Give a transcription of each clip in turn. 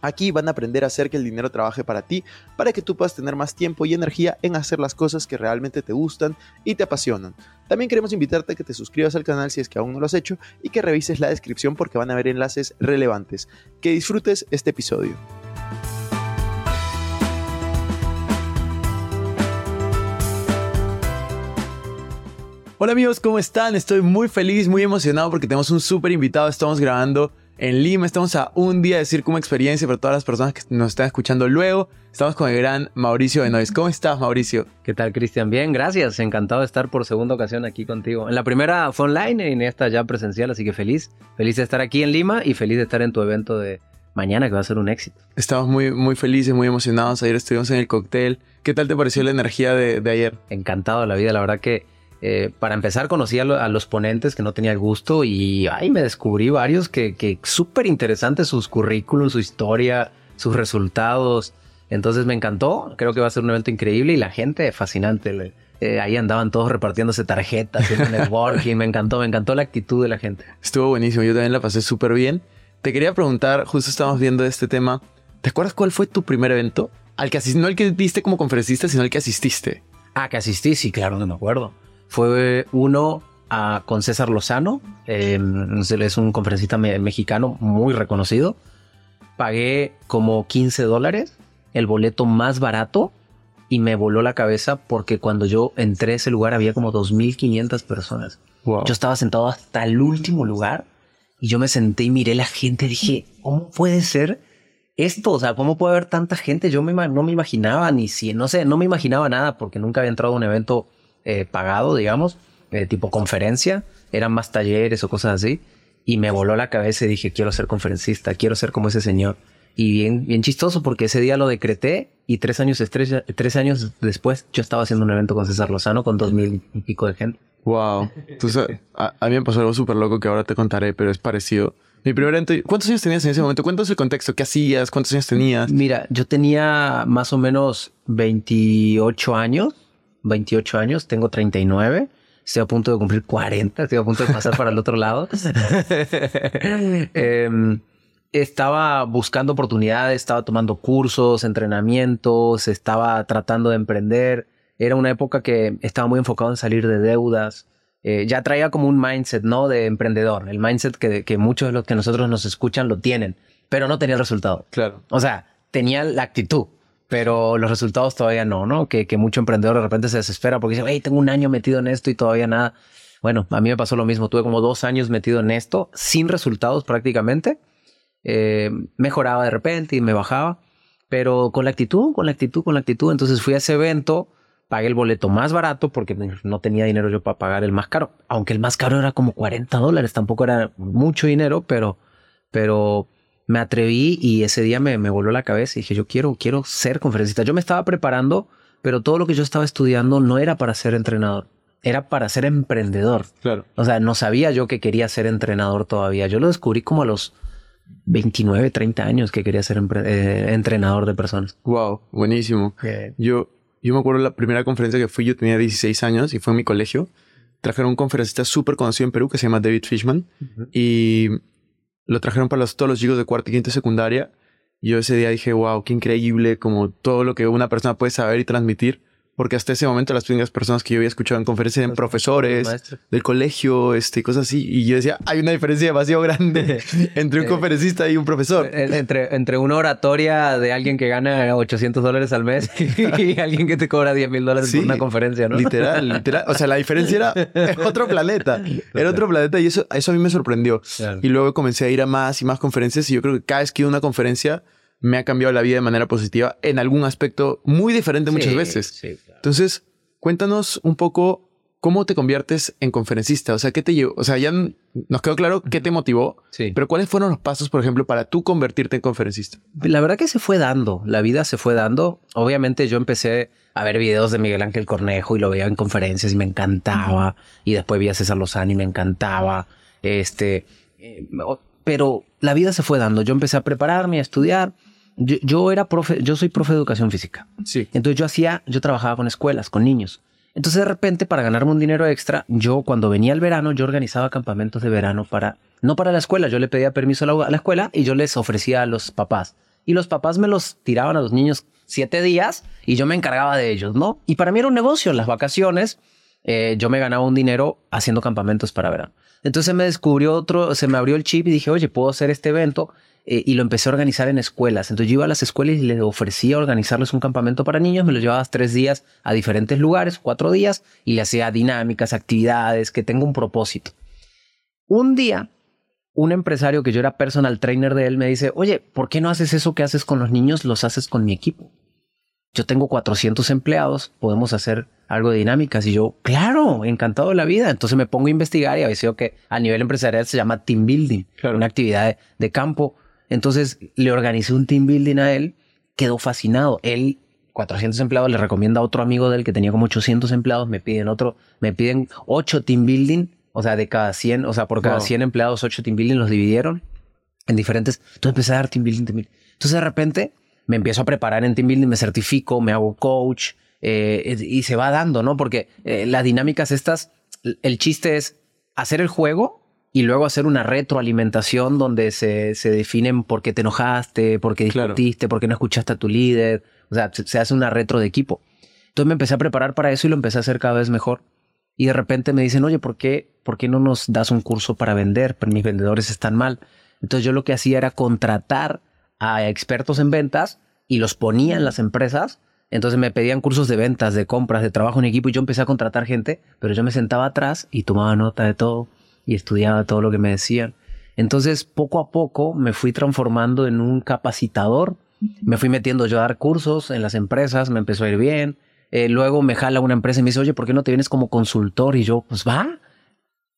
Aquí van a aprender a hacer que el dinero trabaje para ti, para que tú puedas tener más tiempo y energía en hacer las cosas que realmente te gustan y te apasionan. También queremos invitarte a que te suscribas al canal si es que aún no lo has hecho y que revises la descripción porque van a haber enlaces relevantes. Que disfrutes este episodio. Hola amigos, ¿cómo están? Estoy muy feliz, muy emocionado porque tenemos un súper invitado. Estamos grabando en Lima. Estamos a un día de Circo Experiencia para todas las personas que nos están escuchando luego. Estamos con el gran Mauricio Benoist. ¿Cómo estás, Mauricio? ¿Qué tal, Cristian? Bien, gracias. Encantado de estar por segunda ocasión aquí contigo. En la primera fue online y en esta ya presencial, así que feliz. Feliz de estar aquí en Lima y feliz de estar en tu evento de mañana, que va a ser un éxito. Estamos muy, muy felices, muy emocionados. Ayer estuvimos en el cóctel. ¿Qué tal te pareció la energía de, de ayer? Encantado de la vida, la verdad que eh, para empezar, conocí a, los ponentes que no tenía el gusto y ay, me descubrí varios que, que súper interesantes sus currículos, su historia, sus resultados. Entonces me encantó. Creo que va a ser un evento increíble y la gente fascinante. Eh, ahí andaban todos repartiéndose tarjetas, haciendo networking. me encantó, me encantó la actitud de la gente. Estuvo buenísimo. Yo también la pasé súper bien. Te quería preguntar, justo estábamos viendo este tema. ¿Te acuerdas cuál fue tu primer evento? Al que no el que viste como conferencista, sino el que asististe. Ah, que asistí, sí, claro, no me acuerdo fue uno a, con César Lozano, eh, es un conferencista mexicano muy reconocido. Pagué como 15 dólares, el boleto más barato, y me voló la cabeza porque cuando yo entré a ese lugar había como 2.500 personas. Yo estaba sentado hasta el último lugar y yo me senté y miré la gente dije, ¿cómo puede ser esto? O sea, ¿cómo puede haber tanta gente? Yo no me imaginaba ni si, no sé, no me imaginaba nada porque nunca había entrado a un evento eh, pagado, digamos, eh, tipo conferencia, eran más talleres o cosas así, y me voló la cabeza y dije, quiero ser conferencista, quiero ser como ese señor. Y bien, bien chistoso porque ese día lo decreté y tres años, tres, años después yo estaba haciendo un evento con César Lozano con dos mil y pico de gente. Wow. a, a, mí me pasó algo súper loco que ahora te contaré, pero es parecido. Mi primer evento, ¿cuántos años tenías en ese momento? Cuéntanos el contexto, ¿qué hacías? ¿Cuántos años tenías? Mira, yo tenía más o menos 28 años 28 años, tengo 39. Estoy a punto de cumplir 40, estoy a punto de pasar para el otro lado. Em, estaba buscando oportunidades, estaba tomando cursos, entrenamientos, estaba tratando de emprender. Era una época que estaba muy enfocado en salir de deudas. Eh, ya traía como un mindset, ¿no? De emprendedor. El mindset que, que muchos de los que nosotros nos escuchan lo tienen, pero no tenía el resultado. Claro. O sea, tenía la actitud, pero los resultados todavía no, ¿no? Que, que mucho emprendedor de repente se desespera porque dice, hey, tengo un año metido en esto y todavía nada. Bueno, a mí me pasó lo mismo. Tuve como dos años metido en esto, sin resultados prácticamente. Eh, mejoraba de repente y me bajaba, pero con la actitud, con la actitud, con la actitud. Entonces fui a ese evento, pagué el boleto más barato porque no tenía dinero yo para pagar el más caro. Aunque el más caro era como 40 dólares, tampoco era mucho dinero, pero, pero me atreví y ese día me, me voló la cabeza y dije, yo quiero, quiero ser conferencista. Yo me estaba preparando, pero todo lo que yo estaba estudiando no era para ser entrenador, era para ser emprendedor. Claro. O sea, no sabía yo que quería ser entrenador todavía. Yo lo descubrí como a los 29, 30 años que quería ser eh, entrenador de personas. Wow, buenísimo. Yo, yo me acuerdo la primera conferencia que fui, yo tenía 16 años y fue en mi colegio. Trajeron un conferencista súper conocido en Perú que se llama David Fishman. Y lo trajeron para todos los chicos de cuarta y quinta secundaria. Y yo ese día dije, wow, qué increíble, como todo lo que una persona puede saber y transmitir porque hasta ese momento las únicas personas que yo había escuchado en conferencias eran profesores del colegio, este, cosas así. Y yo decía, hay una diferencia demasiado grande entre un eh, conferencista y un profesor. Eh, entre, entre una oratoria de alguien que gana 800 dólares al mes y alguien que te cobra 10 mil dólares por una conferencia, ¿no? Literal, literal. O sea, la diferencia era otro planeta. Era otro planeta y eso, eso a mí me sorprendió. Y luego comencé a ir a más y más conferencias y yo creo que cada vez que iba a una conferencia me ha cambiado la vida de manera positiva en algún aspecto muy diferente muchas veces. Entonces, cuéntanos un poco cómo te conviertes en conferencista. O sea, ¿qué te llevó? O sea, ya nos quedó claro qué te motivó, pero ¿cuáles fueron los pasos, por ejemplo, para tú convertirte en conferencista? La verdad que se fue dando, la vida se fue dando. Obviamente yo empecé a ver videos de Miguel Ángel Cornejo y lo veía en conferencias y me encantaba. Y después vi a César Lozano y me encantaba. Este, eh, pero la vida se fue dando. Yo empecé a prepararme, a estudiar yo, era profe, yo soy profe de educación física. Sí. Entonces yo hacía, yo trabajaba con escuelas, con niños. Entonces de repente para ganarme un dinero extra, yo cuando venía el verano, yo organizaba campamentos de verano para, no para la escuela, yo le pedía permiso a la, escuela y yo les ofrecía a los papás. Y los papás me los tiraban a los niños siete días y yo me encargaba de ellos, ¿no? Y para mí era un negocio, las vacaciones, eh, yo me ganaba un dinero haciendo campamentos para verano. Entonces me descubrió otro, se me abrió el chip y dije, oye, puedo hacer este evento eh, y lo empecé a organizar en escuelas. Entonces yo iba a las escuelas y les ofrecía organizarles un campamento para niños, me lo llevaba tres días a diferentes lugares, cuatro días, y le hacía dinámicas, actividades, que tenga un propósito. Un día, un empresario que yo era personal trainer de él me dice, oye, ¿por qué no haces eso que haces con los niños, los haces con mi equipo? Yo tengo 400 empleados, podemos hacer algo de dinámicas. Y yo, claro, encantado de la vida. Entonces me pongo a investigar y a veces que a nivel empresarial se llama team building, una actividad de campo entonces le organicé un team building a él, quedó fascinado. Él, 400 empleados, le recomienda a otro amigo de él que tenía como 800 empleados, me piden otro, me piden 8 team building, o sea, de cada 100, o sea, por cada 100 empleados, 8 team building los dividieron en diferentes. Entonces empecé a dar team building, team building. Entonces de repente me empiezo a preparar en team building, me certifico, me hago coach eh, y se va dando, ¿no? Porque eh, las dinámicas estas, el chiste es hacer el juego y luego hacer una retroalimentación donde se, se definen por qué te enojaste, por qué discutiste, por qué no escuchaste a tu líder. O sea, se, hace una retro de equipo. Entonces me empecé a preparar para eso y lo empecé a hacer cada vez mejor. Y de repente me dicen, oye, ¿por qué, ¿por qué no nos das un curso para vender? Pero mis vendedores están mal. Entonces yo lo que hacía era contratar a expertos en ventas y los ponía en las empresas. Entonces me pedían cursos de ventas, de compras, de trabajo en equipo y yo empecé a contratar gente, pero yo me sentaba atrás y tomaba nota de todo y estudiaba todo lo que me decían. Entonces, poco a poco me fui transformando en un capacitador. Me fui metiendo yo a dar cursos en las empresas, me empezó a ir bien. Eh, luego me jala una empresa y me dice, oye, ¿por qué no te vienes como consultor? Y yo, pues va.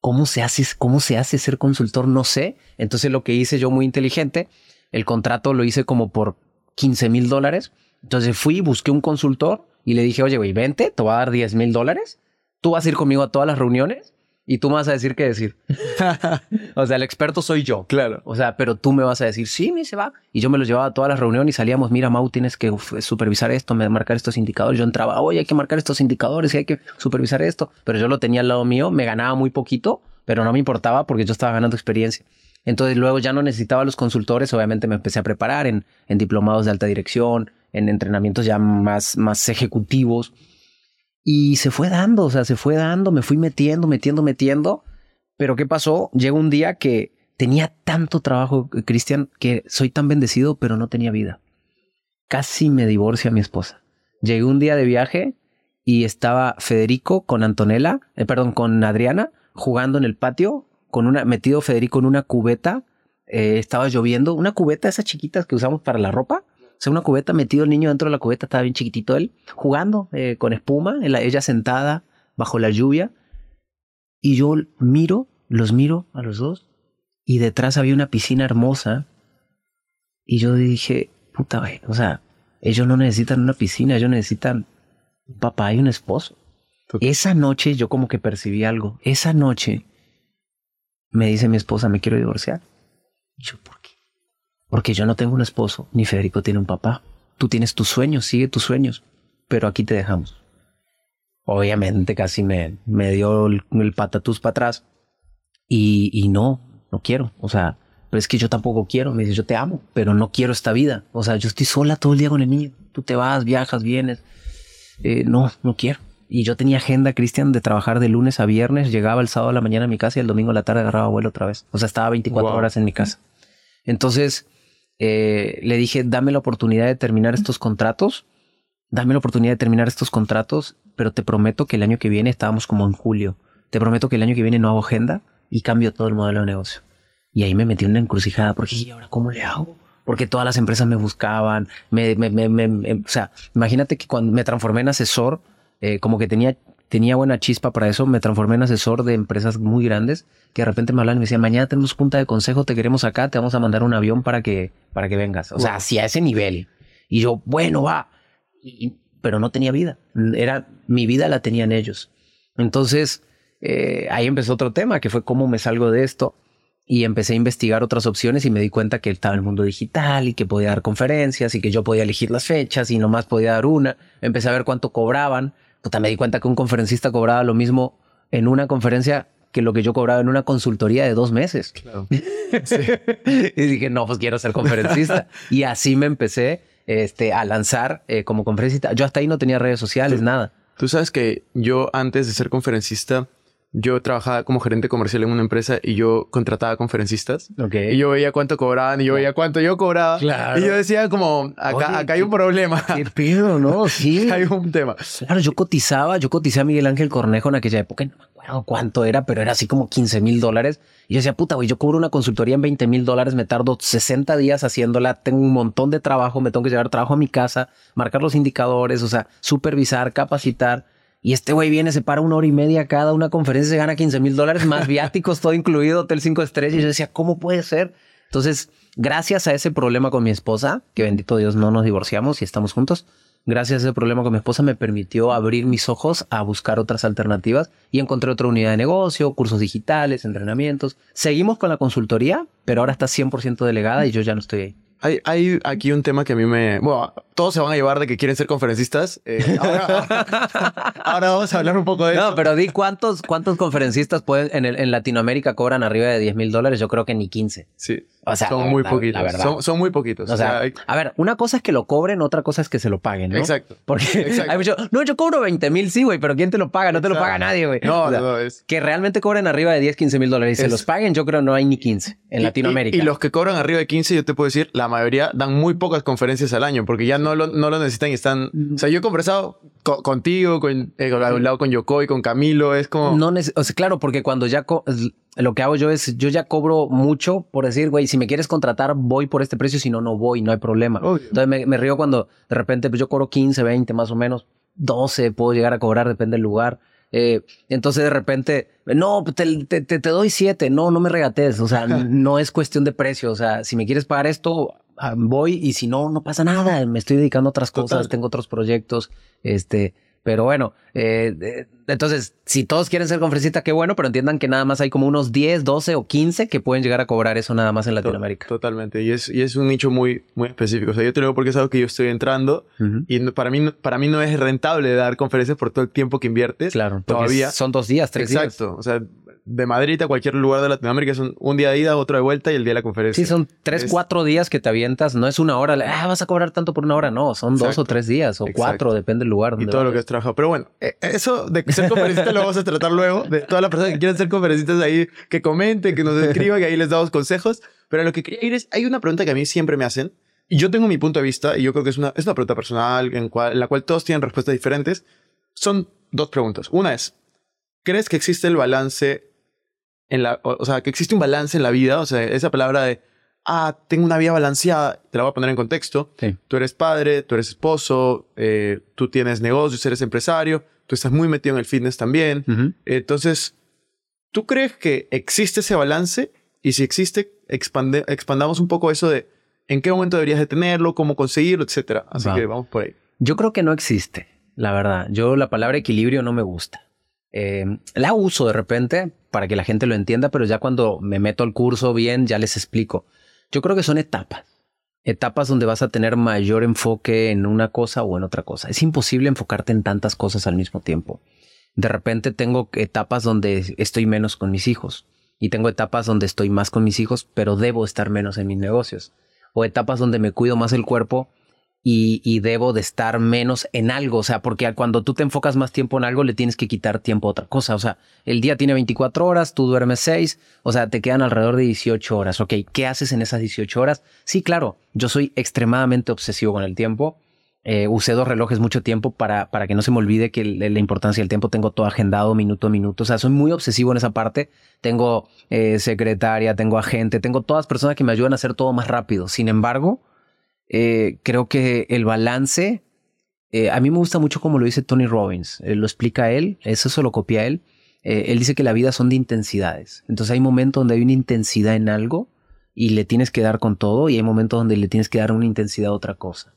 ¿Cómo se hace, cómo se hace ser consultor? No sé. Entonces lo que hice yo muy inteligente, el contrato lo hice como por 15 mil dólares. Entonces fui, busqué un consultor y le dije, oye, güey, vente, te voy a dar 10 mil dólares. Tú vas a ir conmigo a todas las reuniones y tú me vas a decir qué decir. o sea, el experto soy yo. Claro. O sea, pero tú me vas a decir, sí, me se va. Y yo me los llevaba a todas las reuniones y salíamos, mira, Mau, tienes que supervisar esto, marcar estos indicadores. Yo entraba, oye, hay que marcar estos indicadores y hay que supervisar esto. Pero yo lo tenía al lado mío, me ganaba muy poquito, pero no me importaba porque yo estaba ganando experiencia. Entonces luego ya no necesitaba los consultores, obviamente me empecé a preparar en, diplomados de alta dirección, en entrenamientos ya más, más ejecutivos. Y se fue dando, o sea, se fue dando, me fui metiendo, metiendo, metiendo. Pero ¿qué pasó? Llegó un día que tenía tanto trabajo, Cristian, que soy tan bendecido, pero no tenía vida. Casi me divorcia mi esposa. Llegué un día de viaje y estaba Federico con Antonella, eh, perdón, con Adriana, jugando en el patio, con una, metido Federico en una cubeta. Eh, estaba lloviendo, una cubeta esas chiquitas que usamos para la ropa o sea, una cubeta, metido el niño dentro de la cubeta, estaba bien chiquitito él, jugando eh, con espuma, ella sentada bajo la lluvia. Y yo miro, los miro a los dos, y detrás había una piscina hermosa. Y yo dije, puta, o sea, ellos no necesitan una piscina, ellos necesitan un papá y un esposo. Esa noche yo como que percibí algo. Esa noche me dice mi esposa, me quiero divorciar. Y yo, ¿por porque yo no tengo un esposo, ni Federico tiene un papá. Tú tienes tus sueños, sigue tus sueños, pero aquí te dejamos. Obviamente casi me, me dio el, patatús para atrás. Y, y no, no quiero. O sea, es que yo tampoco quiero. Me dice, yo te amo, pero no quiero esta vida. O sea, yo estoy sola todo el día con el niño. Tú te vas, viajas, vienes. eh, no, no quiero. Y yo tenía agenda, Cristian, de trabajar de lunes a viernes, llegaba el sábado a la mañana a mi casa y el domingo a la tarde agarraba vuelo otra vez. O sea, estaba 24 horas en mi casa. Entonces, eh, le dije, dame la oportunidad de terminar estos contratos, dame la oportunidad de terminar estos contratos, pero te prometo que el año que viene, estábamos como en julio, te prometo que el año que viene no hago agenda y cambio todo el modelo de negocio. Y ahí me metí en una encrucijada porque ¿y ahora cómo le hago? Porque todas las empresas me buscaban, me, me, me, me o sea, imagínate que cuando me transformé en asesor, eh, como que tenía, tenía buena chispa para eso, me transformé en asesor de empresas muy grandes que de repente me hablan y me decían, mañana tenemos punta de consejo, te queremos acá, te vamos a mandar un avión para que, para que vengas. O sea, hacia ese nivel. Y yo, bueno, va. pero no tenía vida. Era, mi vida la tenían ellos. Entonces, eh, ahí empezó otro tema, que fue cómo me salgo de esto. Y empecé a investigar otras opciones y me di cuenta que estaba el mundo digital y que podía dar conferencias y que yo podía elegir las fechas y nomás podía dar una. Empecé a ver cuánto cobraban puta, me di cuenta que un conferencista cobraba lo mismo en una conferencia que lo que yo cobraba en una consultoría de dos meses. Claro. y dije, no, pues quiero ser conferencista. y así me empecé este, a lanzar eh, como conferencista. Yo hasta ahí no tenía redes sociales, nada. Tú sabes que yo antes de ser conferencista yo trabajaba como gerente comercial en una empresa y yo contrataba conferencistas. Okay. Y yo veía cuánto cobraban y yo veía cuánto yo cobraba. Claro. Y yo decía como, acá, acá hay un problema. Qué pedo, ¿no? Sí. hay un tema. Claro, yo cotizaba, yo cotizé a Miguel Ángel Cornejo en aquella época, no me acuerdo cuánto era, pero era así como 15 mil dólares. Y yo decía, puta, güey, yo cobro una consultoría en 20 mil dólares, me tardo 60 días haciéndola, tengo un montón de trabajo, me tengo que llevar trabajo a mi casa, marcar los indicadores, o sea, supervisar, capacitar. Y este güey viene, se para una hora y media cada una conferencia, se gana 15 mil dólares más viáticos, todo incluido, hotel 5 estrellas. Y yo decía, ¿cómo puede ser? Entonces, gracias a ese problema con mi esposa, que bendito Dios no nos divorciamos y estamos juntos, gracias a ese problema con mi esposa me permitió abrir mis ojos a buscar otras alternativas y encontré otra unidad de negocio, cursos digitales, entrenamientos. Seguimos con la consultoría, pero ahora está 100% delegada y yo ya no estoy ahí. Hay, aquí un tema que a mí me... todos se van a llevar de que quieren ser conferencistas. Eh, ahora, vamos a hablar un poco de eso. No, pero di cuántos, cuántos conferencistas pueden en, en Latinoamérica cobran arriba de 10 mil dólares. Yo creo que ni 15. Sí. O sea, son muy poquitos. Son, son, muy poquitos. O, sea, a ver, una cosa es que lo cobren, otra cosa es que se lo paguen, ¿no? Exacto. Porque hay mucho, no, yo cobro 20 mil, sí, güey, pero ¿quién te lo paga? No te lo paga nadie, güey. No, no, es... Que realmente cobren arriba de 10, 15 mil dólares y se los paguen, yo creo no hay ni 15 en Latinoamérica. Y, los que cobran arriba de 15, yo te puedo decir, la mayoría dan muy pocas conferencias al año porque ya no lo, no lo necesitan y están... O sea, yo he conversado contigo, con, eh, un lado con Yoko y con Camilo, es como... No, o sea, claro, porque cuando ya lo que hago yo es, yo ya cobro mucho por decir, güey, si me quieres contratar, voy por este precio, si no, no voy, no hay problema. Entonces me, río cuando de repente pues, yo cobro 15, 20 más o menos, 12 puedo llegar a cobrar, depende del lugar. Eh, entonces de repente, no, te, te, te, doy 7, no, no me regates, o sea, no es cuestión de precio, o sea, si me quieres pagar esto, voy y si no, no pasa nada, me estoy dedicando a otras cosas, tengo otros proyectos, este, pero bueno, eh, entonces, si todos quieren ser conferencista, qué bueno, pero entiendan que nada más hay como unos 10, 12 o 15 que pueden llegar a cobrar eso nada más en Latinoamérica. Totalmente. Y es, y es un nicho muy, muy específico. O sea, yo te lo digo porque es algo que yo estoy entrando y para mí, para mí no es rentable dar conferencias por todo el tiempo que inviertes. Claro. Todavía. Son dos días, tres días. Exacto. O sea, de Madrid a cualquier lugar de Latinoamérica son un día de ida, otro de vuelta y el día de la conferencia. Sí, son tres, cuatro días que te avientas. No es una hora. Ah, vas a cobrar tanto por una hora. No, son dos o tres días o cuatro, depende del lugar. y todo lo que has trabajado. Pero bueno, eh, eso de ser conferencista lo vamos a tratar luego. De todas las personas que quieran ser conferencistas ahí, que comenten, que nos escriban, y ahí les damos consejos. Pero lo que quería ir es, hay una pregunta que a mí siempre me hacen. Y yo tengo mi punto de vista, y yo creo que es una, es una pregunta personal en, cual, en la cual todos tienen respuestas diferentes. Son dos preguntas. Una es, ¿crees que existe el balance en la, o, sea, que existe un balance en la vida, o sea, esa palabra de, ah, tengo una vida balanceada, te la voy a poner en contexto. Tú eres padre, tú eres esposo, eh, tú tienes negocios, eres empresario, tú estás muy metido en el fitness también. Entonces, ¿tú crees que existe ese balance? Y si existe, expande, expandamos un poco eso de en qué momento deberías de tenerlo, cómo conseguirlo, etcétera. Así que vamos por ahí. Yo creo que no existe, la verdad. Yo la palabra equilibrio no me gusta. Eh, la uso de repente para que la gente lo entienda, pero ya cuando me meto al curso bien, ya les explico. Yo creo que son etapas. Etapas donde vas a tener mayor enfoque en una cosa o en otra cosa. Es imposible enfocarte en tantas cosas al mismo tiempo. De repente tengo etapas donde estoy menos con mis hijos y tengo etapas donde estoy más con mis hijos, pero debo estar menos en mis negocios. O etapas donde me cuido más el cuerpo y, debo de estar menos en algo. O sea, porque cuando tú te enfocas más tiempo en algo, le tienes que quitar tiempo a otra cosa. O sea, el día tiene 24 horas, tú duermes 6, o sea, te quedan alrededor de 18 horas. Ok, ¿qué haces en esas 18 horas? Sí, claro, yo soy extremadamente obsesivo con el tiempo. Eh, usé dos relojes mucho tiempo para, para que no se me olvide que la importancia del tiempo tengo todo agendado minuto a minuto. O sea, soy muy obsesivo en esa parte. Tengo eh, secretaria, tengo agente, tengo todas personas que me ayudan a hacer todo más rápido. Sin embargo, eh, creo que el balance, eh, a mí me gusta mucho como lo dice Tony Robbins, eh, lo explica él, eso se lo copia él. él dice que la vida son de intensidades. Entonces hay momentos donde hay una intensidad en algo y le tienes que dar con todo y hay momentos donde le tienes que dar una intensidad a otra cosa.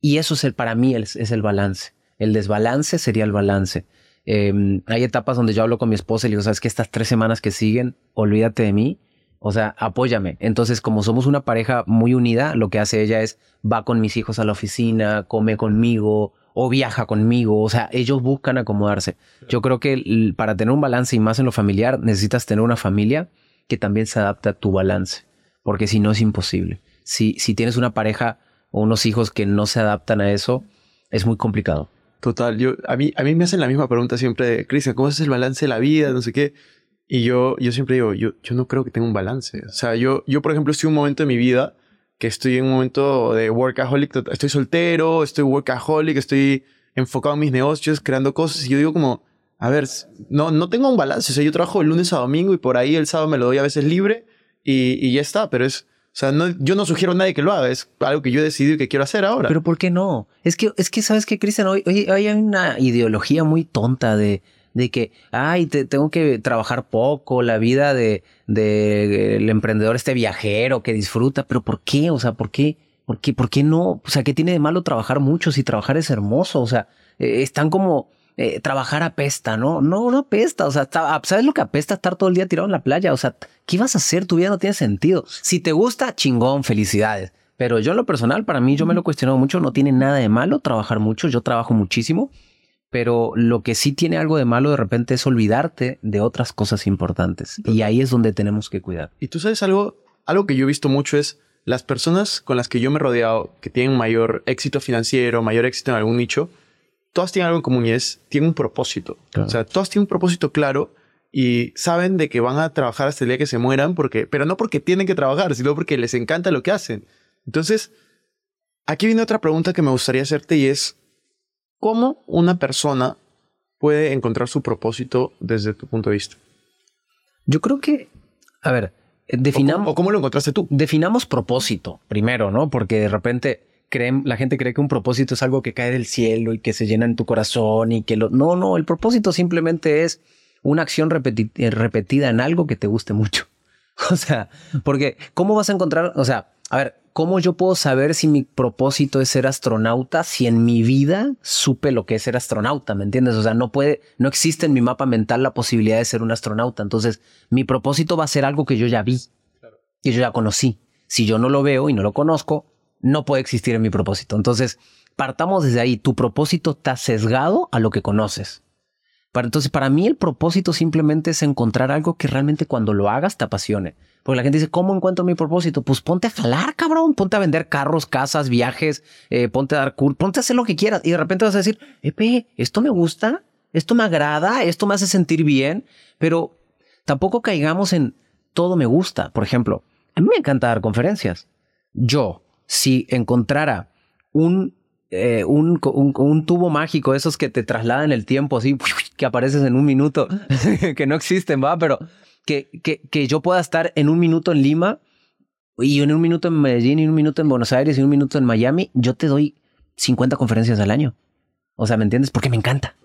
Y eso es el, para mí es, es el balance. El desbalance sería el balance. Em, hay etapas donde yo hablo con mi esposa y le digo, sabes que estas tres semanas que siguen, olvídate de mí o sea, apóyame. Entonces, como somos una pareja muy unida, lo que hace ella es va con mis hijos a la oficina, come conmigo o viaja conmigo. O sea, ellos buscan acomodarse. Yo creo que para tener un balance y más en lo familiar, necesitas tener una familia que también se adapte a tu balance, porque si no es imposible. Si, si tienes una pareja o unos hijos que no se adaptan a eso, es muy complicado. Total, yo, a, mí, a mí me hacen la misma pregunta siempre, Cristian, ¿cómo es el balance de la vida? No sé qué. Y yo, yo siempre digo, yo, yo no creo que tenga un balance. O sea, yo, yo, por ejemplo, estoy en un momento de mi vida que estoy en un momento de workaholic. Estoy soltero, estoy workaholic, estoy enfocado en mis negocios, creando cosas. Y yo digo como, a ver, no, no tengo un balance. O sea, yo trabajo de lunes a domingo y por ahí el sábado me lo doy a veces libre y, y ya está. Pero es, o sea, no, yo no sugiero a nadie que lo haga, es algo que yo he decidido que quiero hacer ahora. Pero ¿por qué no? Es que, es que ¿sabes qué, Cristian? Hoy, hoy, hay una ideología muy tonta de, de que, ay, te, tengo que trabajar poco, la vida de, de, emprendedor este viajero que disfruta, pero ¿por qué? O sea, ¿por qué? ¿Por qué, ¿Por qué no? O sea, ¿qué tiene de malo trabajar mucho si trabajar es hermoso? O sea, eh, están como, eh, trabajar apesta, ¿no? No, no apesta. O sea, ¿sabes lo que apesta estar todo el día tirado en la playa? O sea, ¿qué vas a hacer? Tu vida no tiene sentido. Si te gusta, chingón, felicidades. Pero yo en lo personal, para mí, yo me lo he cuestionado mucho, no tiene nada de malo trabajar mucho, yo trabajo muchísimo pero lo que sí tiene algo de malo de repente es olvidarte de otras cosas importantes. Y ahí es donde tenemos que cuidar. Y tú sabes algo, algo que yo he visto mucho es las personas con las que yo me he rodeado, que tienen mayor éxito financiero, mayor éxito en algún nicho, todas tienen algo en común y es, tienen un propósito. O sea, todas tienen un propósito claro y saben de que van a trabajar hasta el día que se mueran, porque, pero no porque tienen que trabajar, sino porque les encanta lo que hacen. Entonces, aquí viene otra pregunta que me gustaría hacerte y es, ¿Cómo una persona puede encontrar su propósito desde tu punto de vista? Yo creo que, a ver, definamos... ¿O cómo, lo encontraste tú? Definamos propósito primero, ¿no? Porque de repente creen, la gente cree que un propósito es algo que cae del cielo y que se llena en tu corazón y que lo... No, no, el propósito simplemente es una acción repetida en algo que te guste mucho. O sea, porque ¿cómo vas a encontrar? O sea, a ver, ¿cómo yo puedo saber si mi propósito es ser astronauta si en mi vida supe lo que es ser astronauta? ¿Me entiendes? O sea, no puede, no existe en mi mapa mental la posibilidad de ser un astronauta. Entonces, mi propósito va a ser algo que yo ya vi, que yo ya conocí. Si yo no lo veo y no lo conozco, no puede existir en mi propósito. Entonces, partamos desde ahí. Tu propósito está sesgado a lo que conoces. Para, entonces, para mí el propósito simplemente es encontrar algo que realmente cuando lo hagas te apasione. Porque la gente dice, ¿cómo encuentro mi propósito? Pues ponte a jalar, cabrón. Ponte a vender carros, casas, viajes, eh, ponte a dar cursos, ponte a hacer lo que quieras. Y de repente vas a decir, Epe, esto me gusta, esto me agrada, esto me hace sentir bien. Pero tampoco caigamos en todo me gusta. Por ejemplo, a mí me encanta dar conferencias. Yo, si encontrara un eh, un, tubo mágico, esos que te trasladan el tiempo así, que apareces en un minuto, que no existen, va, pero que, que, yo pueda estar en un minuto en Lima y en un minuto en Medellín y un minuto en Buenos Aires y un minuto en Miami, yo te doy 50 conferencias al año. O sea, ¿me entiendes? Porque me encanta.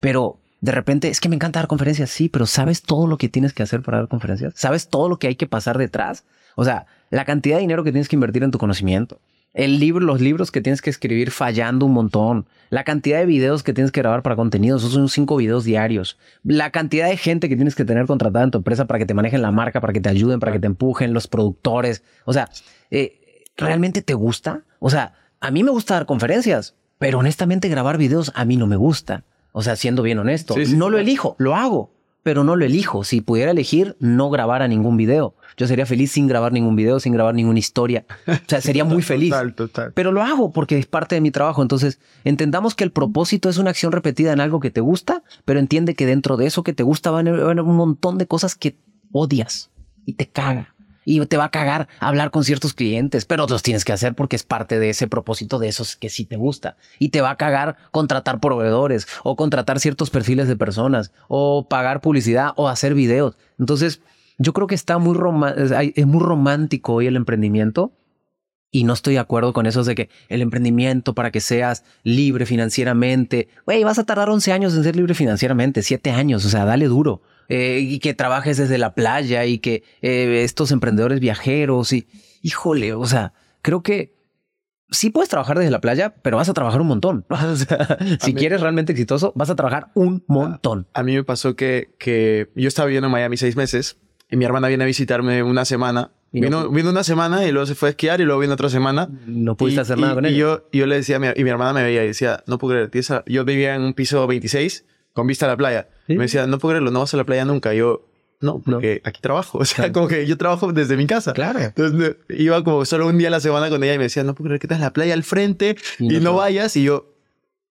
Pero de repente es que me encanta dar conferencias, sí, pero ¿sabes todo lo que tienes que hacer para dar conferencias? ¿Sabes todo lo que hay que pasar detrás? O sea, la cantidad de dinero que tienes que invertir en tu conocimiento, el libro, los libros que tienes que escribir fallando un montón, la cantidad de videos que tienes que grabar para contenidos, esos son cinco videos diarios, la cantidad de gente que tienes que tener contratada en tu empresa para que te manejen la marca, para que te ayuden, para que te empujen, los productores, o sea, eh, ¿realmente te gusta? O sea, a mí me gusta dar conferencias, pero honestamente grabar videos a mí no me gusta. O sea, siendo bien honesto, no lo elijo, lo hago pero no lo elijo. Si pudiera elegir, no grabara ningún video. Yo sería feliz sin grabar ningún video, sin grabar ninguna historia. O sea, sería muy feliz. Total, total. Pero lo hago porque es parte de mi trabajo. Entonces, entendamos que el propósito es una acción repetida en algo que te gusta, pero entiende que dentro de eso que te gusta van a haber un montón de cosas que odias y te caga. Y te va a cagar hablar con ciertos clientes, pero los tienes que hacer porque es parte de ese propósito de esos que sí te gusta. Y te va a cagar contratar proveedores o contratar ciertos perfiles de personas o pagar publicidad o hacer videos. Entonces, yo creo que está muy, es muy romántico hoy el emprendimiento. Y no estoy de acuerdo con eso de que el emprendimiento para que seas libre financieramente, güey, vas a tardar 11 años en ser libre financieramente, 7 años, o sea, dale duro. Eh, y que trabajes desde la playa y que eh, estos emprendedores viajeros y, híjole, o sea, creo que sí puedes trabajar desde la playa, pero vas a trabajar un montón. O sea, si quieres realmente exitoso, vas a trabajar un montón. A, mí me pasó que, que yo estaba viviendo en Miami seis meses y mi hermana viene a visitarme una semana. vino, vino, una semana y luego se fue a esquiar y luego vino otra semana. No pudiste hacer nada con ella. Y yo, yo le decía, y mi hermana me veía y decía, no puedo creer, yo vivía en un piso 26 con vista a la playa. Me decía, no puedo creerlo, no vas a la playa nunca. yo, no, porque aquí trabajo. O sea, como que yo trabajo desde mi casa. Claro. Entonces iba como solo un día a la semana con ella y me decía, no puedo creer que estás en la playa al frente y, no vayas. Y yo,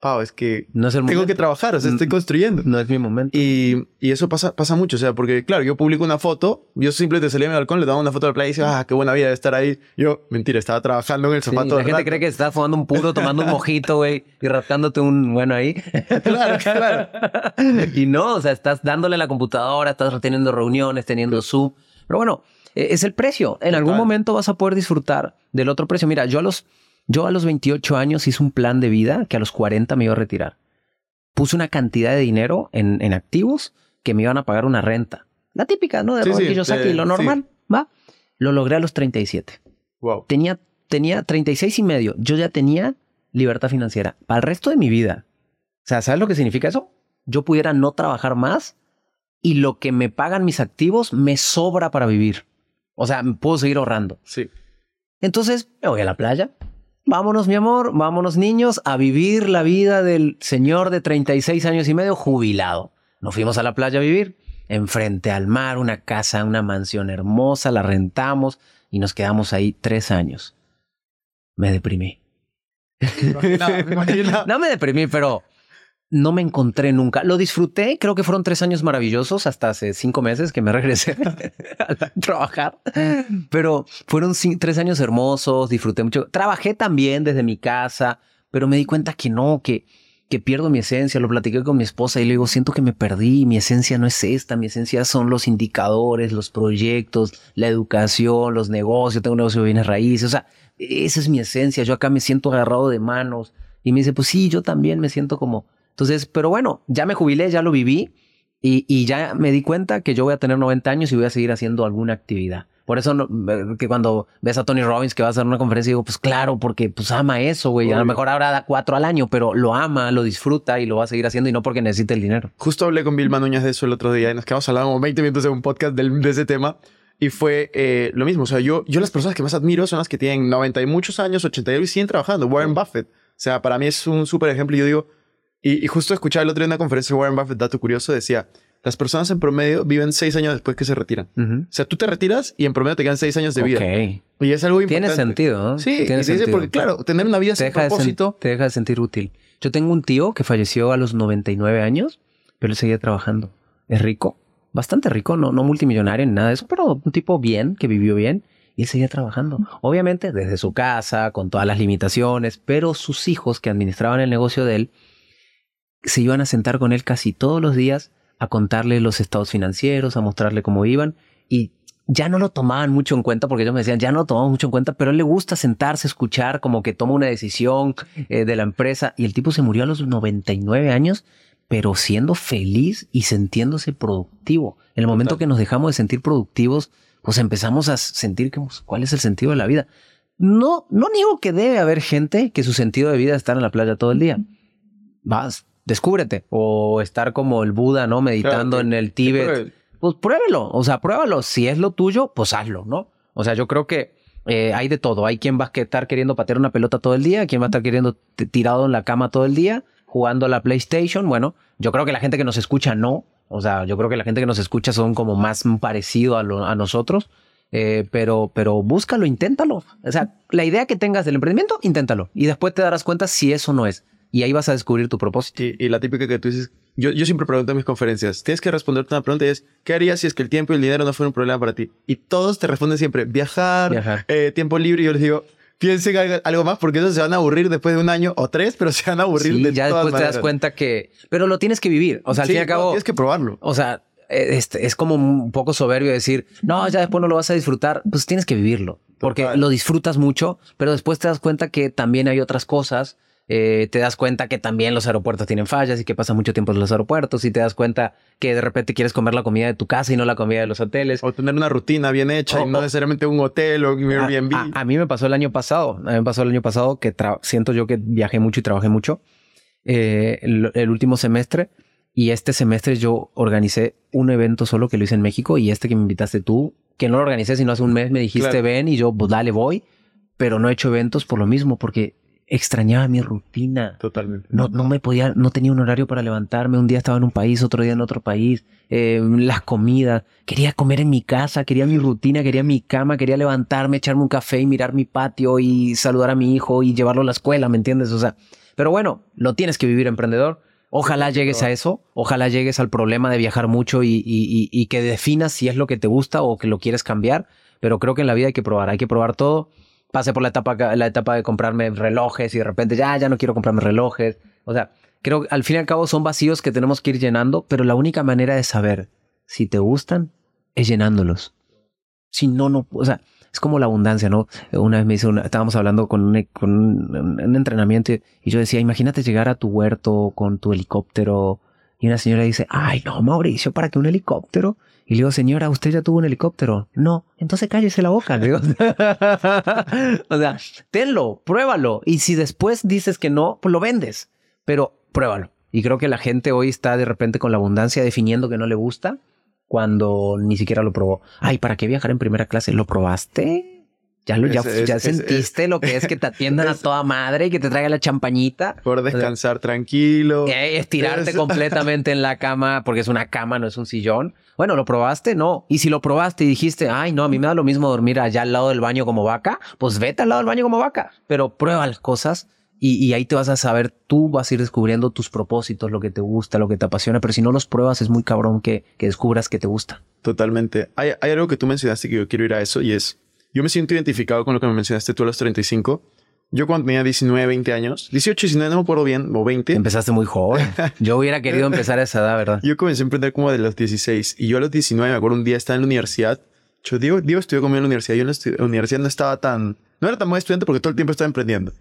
Pau, es que no es el tengo que trabajar, o sea, estoy construyendo. No es mi momento. Y, y, eso pasa, pasa mucho, o sea, porque claro, yo publico una foto, yo simplemente salía a mi balcón, le daba una foto la playa y decía, ah, qué buena vida de estar ahí. Yo, mentira, estaba trabajando en el sofá todo La gente cree que estás fumando un puro, tomando un mojito, güey, y rascándote un, bueno, ahí. claro, claro. y no, o sea, estás dándole a la computadora, estás teniendo reuniones, teniendo Zoom. Pero bueno, e, es el precio. En algún momento vas a poder disfrutar del otro precio. Mira, yo a los yo a los 28 años hice un plan de vida que a los 40 me iba a retirar. Puse una cantidad de dinero en, activos que me iban a pagar una renta. La típica, ¿no? De sí, lo normal, ¿va? Lo logré a los 37. Wow. Tenía, tenía 36 y medio. Yo ya tenía libertad financiera para el resto de mi vida. O sea, ¿sabes lo que significa eso? Yo pudiera no trabajar más y lo que me pagan mis activos me sobra para vivir. O sea, puedo seguir ahorrando. Sí. Entonces me voy a la playa, Vámonos, mi amor, vámonos, niños, a vivir la vida del señor de 36 años y medio jubilado. Nos fuimos a la playa a vivir, enfrente al mar, una casa, una mansión hermosa, la rentamos y nos quedamos ahí tres años. Me deprimí. no me deprimí, pero no me encontré nunca. Lo disfruté, creo que fueron tres años maravillosos, hasta hace cinco meses que me regresé a trabajar. Pero fueron tres años hermosos, disfruté mucho. Trabajé también desde mi casa, pero me di cuenta que no, que, que pierdo mi esencia. Lo platiqué con mi esposa y le digo, siento que me perdí, mi esencia no es esta, mi esencia son los indicadores, los proyectos, la educación, los negocios, tengo un negocio de bienes raíces, o sea, esa es mi esencia, yo acá me siento agarrado de manos. Y me dice, pues sí, yo también me siento como entonces, pero bueno, ya me jubilé, ya lo viví y, ya me di cuenta que yo voy a tener 90 años y voy a seguir haciendo alguna actividad. Por eso que cuando ves a Tony Robbins que va a hacer una conferencia, digo, pues claro, porque pues ama eso, güey. A lo mejor ahora da cuatro al año, pero lo ama, lo disfruta y lo va a seguir haciendo y no porque necesite el dinero. Justo hablé con Bill Manuñas de eso el otro día y nos quedamos hablando 20 minutos de un podcast de ese tema. Y fue eh, lo mismo. O sea, yo, yo las personas que más admiro son las que tienen 90 y muchos años, 80 y siguen trabajando. Warren Buffett. O sea, para mí es un súper ejemplo. Yo digo, y, justo escuchaba el otro día en una conferencia de Warren Buffett, dato curioso, decía, las personas en promedio viven seis años después que se retiran. O sea, tú te retiras y en promedio te quedan seis años de vida. Y es algo importante. Tiene sentido, ¿no? Sí, Tiene sentido. porque claro, tener una vida sin propósito... te deja de sentir útil. Yo tengo un tío que falleció a los 99 años, pero él seguía trabajando. Es rico, bastante rico, no, no multimillonario ni nada de eso, pero un tipo bien, que vivió bien. Y él seguía trabajando. Obviamente desde su casa, con todas las limitaciones, pero sus hijos que administraban el negocio de él se iban a sentar con él casi todos los días a contarle los estados financieros, a mostrarle cómo iban y ya no lo tomaban mucho en cuenta porque ellos me decían, ya no lo tomamos mucho en cuenta, pero a él le gusta sentarse, escuchar como que toma una decisión eh, de la empresa y el tipo se murió a los 99 años, pero siendo feliz y sintiéndose productivo. En el momento que nos dejamos de sentir productivos, pues empezamos a sentir que, pues, cuál es el sentido de la vida. No, no niego que debe haber gente que su sentido de vida es estar en la playa todo el día. Vas, descúbrete. O estar como el Buda, ¿no? Meditando en el Tíbet. pues pruébelo. O sea, pruébalo. Si es lo tuyo, pues hazlo, ¿no? O sea, yo creo que eh, hay de todo. Hay quien va a estar queriendo patear una pelota todo el día, quien va a estar queriendo tirado en la cama todo el día, jugando a la PlayStation. Bueno, yo creo que la gente que nos escucha no. O sea, yo creo que la gente que nos escucha son como más parecido a, lo- a nosotros. eh, pero, pero búscalo, inténtalo. O sea, la idea que tengas del emprendimiento, inténtalo. Y después te darás cuenta si eso no es. Y ahí vas a descubrir tu propósito. Y, y la típica que tú dices, yo, yo siempre pregunto en mis conferencias, tienes que responderte una pregunta y es, ¿qué harías si es que el tiempo y el dinero no fueran un problema para ti? Y todos te responden siempre, viajar, Viajar. eh, tiempo libre. Y yo les digo, piensen algo, más porque esos se van a aburrir después de un año o tres, pero se van a aburrir Sí, de ya todas después te das maneras. cuenta que... Pero lo tienes que vivir. O sea, al Sí, fin y al no, cabo... tienes que probarlo. O sea, eh, este, es como un poco soberbio decir, no, ya después no lo vas a disfrutar. Pues tienes que vivirlo. Porque Total. lo disfrutas mucho, pero después te das cuenta que también hay otras cosas. Eh, te das cuenta que también los aeropuertos tienen fallas y que pasa mucho tiempo en los aeropuertos. Y te das cuenta que de repente quieres comer la comida de tu casa y no la comida de los hoteles. O tener una rutina bien hecha y no necesariamente un hotel o un Airbnb. a- a mí me pasó el año pasado. A mí me pasó el año pasado que siento yo que viajé mucho y trabajé mucho eh, el, el último semestre. Y este semestre yo organicé un evento solo que lo hice en México y este que me invitaste tú, que no lo organicé sino hace un mes, me dijiste Claro. ven y yo pues dale voy, pero no he hecho eventos por lo mismo porque extrañaba mi rutina. Totalmente. No, no me podía, no tenía un horario para levantarme. Un día estaba en un país, otro día en otro país. Eh, las comidas. Quería comer en mi casa, quería mi rutina, quería mi cama, quería levantarme, echarme un café y mirar mi patio y saludar a mi hijo y llevarlo a la escuela, ¿me entiendes? O sea, pero bueno, lo tienes que vivir emprendedor. Ojalá llegues a eso, ojalá llegues al problema de viajar mucho y, y- y- y que definas si es lo que te gusta o que lo quieres cambiar. Pero creo que en la vida hay que probar, hay que probar todo pasé por la etapa, la etapa de comprarme relojes y de repente ya, ya no quiero comprarme relojes. O sea, creo que al fin y al cabo son vacíos que tenemos que ir llenando, pero la única manera de saber si te gustan es llenándolos. Si no, no, o sea, es como la abundancia, ¿no? Una vez me hizo una, estábamos hablando con un, con un, un entrenamiento y yo decía, imagínate llegar a tu huerto con tu helicóptero y una señora dice, ay, no, Mauricio, ¿para qué un helicóptero? Y le digo, señora, ¿usted ya tuvo un helicóptero? No, entonces cállese la boca. Le digo. o sea, tenlo, pruébalo. Y si después dices que no, pues lo vendes. Pero pruébalo. Y creo que la gente hoy está de repente con la abundancia definiendo que no le gusta cuando ni siquiera lo probó. Ay, ¿para qué viajar en primera clase? ¿Lo probaste? ¿Ya, lo, ya, Es- es- ya es- sentiste lo que es que te atiendan a toda madre y que te traiga la champañita? Por descansar tranquilo. Eh, estirarte completamente en la cama, porque es una cama, no es un sillón. Bueno, ¿lo probaste? No. Y si lo probaste y dijiste, ay, no, a mí me da lo mismo dormir allá al lado del baño como vaca, pues vete al lado del baño como vaca. Pero prueba las cosas y, y ahí te vas a saber, tú vas a ir descubriendo tus propósitos, lo que te gusta, lo que te apasiona. Pero si no los pruebas, es muy cabrón que, que descubras que te gusta. Totalmente. Hay, hay algo que tú mencionaste que yo quiero ir a eso y es, yo me siento identificado con lo que me mencionaste tú a los 35. Yo cuando tenía 19, 20 años, 18, 19, no me acuerdo bien, o 20. Empezaste muy joven. Yo hubiera querido empezar a esa edad, ¿verdad? Yo comencé a emprender como de los 16 y yo a los 19, me acuerdo un día estaba en la universidad. Yo digo, Diego estudió conmigo en la universidad. Yo en la universidad no estaba tan, no era tan buen estudiante porque todo el tiempo estaba emprendiendo.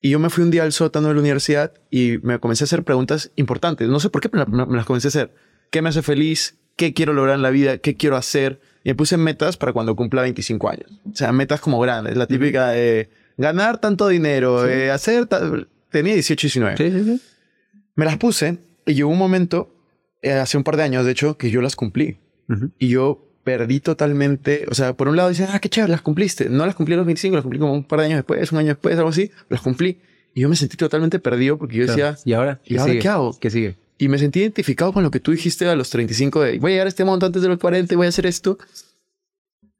Y yo me fui un día al sótano de la universidad y me comencé a hacer preguntas importantes. No sé por qué, pero me, me las comencé a hacer. ¿Qué me hace feliz? ¿Qué quiero lograr en la vida? ¿Qué quiero hacer? Y me puse metas para cuando cumpla 25 años. O sea, metas como grandes. La típica de ganar tanto dinero, eh, hacer... Tenía 18, 19. Sí, sí, sí. Me las puse y llegó un momento, eh, hace un par de años de hecho, que yo las cumplí. Ujú. Y yo perdí totalmente, o sea, por un lado dicen, ah, qué chévere, las cumpliste. No las cumplí a los 25, las cumplí como un par de años después, un año después, algo así, las cumplí. Y yo me sentí totalmente perdido porque yo decía, ¿Y ahora? ¿y ahora qué hago? ¿Qué sigue? y me sentí identificado con lo que tú dijiste a los 35 de, voy a llegar a este monto antes de los 40 y voy a hacer esto.